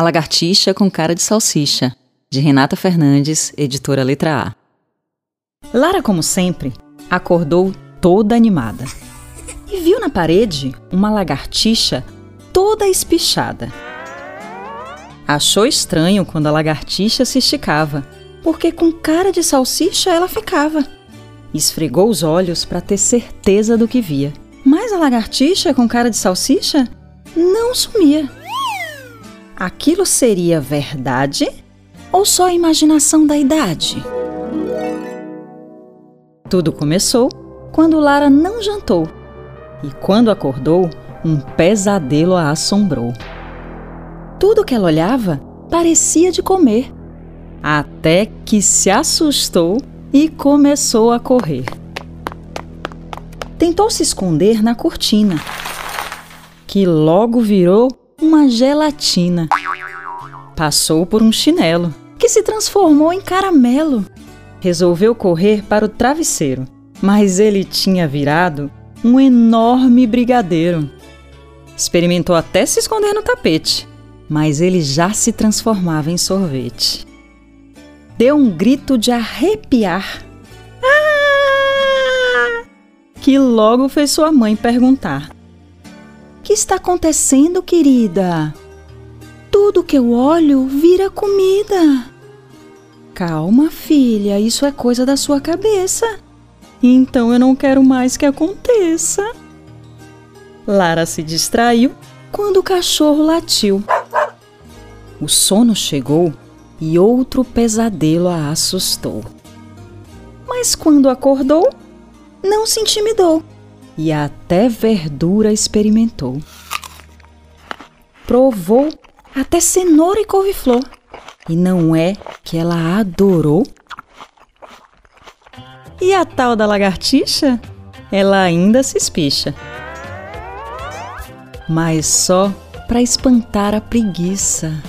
A Lagartixa com Cara de Salsicha, de Renata Fernandes, editora Letra A. Lara, como sempre, acordou toda animada e viu na parede uma lagartixa toda espichada. Achou estranho quando a lagartixa se esticava, porque com cara de salsicha ela ficava. Esfregou os olhos para ter certeza do que via. Mas a lagartixa com cara de salsicha não sumia. Aquilo seria verdade ou só imaginação da idade? Tudo começou quando Lara não jantou e, quando acordou, um pesadelo a assombrou. Tudo que ela olhava parecia de comer, até que se assustou e começou a correr. Tentou se esconder na cortina, que logo virou uma gelatina. Passou por um chinelo, que se transformou em caramelo. Resolveu correr para o travesseiro, mas ele tinha virado um enorme brigadeiro. Experimentou até se esconder no tapete, mas ele já se transformava em sorvete. Deu um grito de arrepiar. Ah! Que logo fez sua mãe perguntar: que está acontecendo, querida? Tudo que eu olho vira comida. Calma, filha, isso é coisa da sua cabeça. Então eu não quero mais que aconteça. Lara se distraiu quando o cachorro latiu. O sono chegou e outro pesadelo a assustou. Mas quando acordou, não se intimidou e até verdura experimentou. Provou até cenoura e couve-flor. E não é que ela adorou? E a tal da lagartixa? Ela ainda se espicha. Mas só para espantar a preguiça.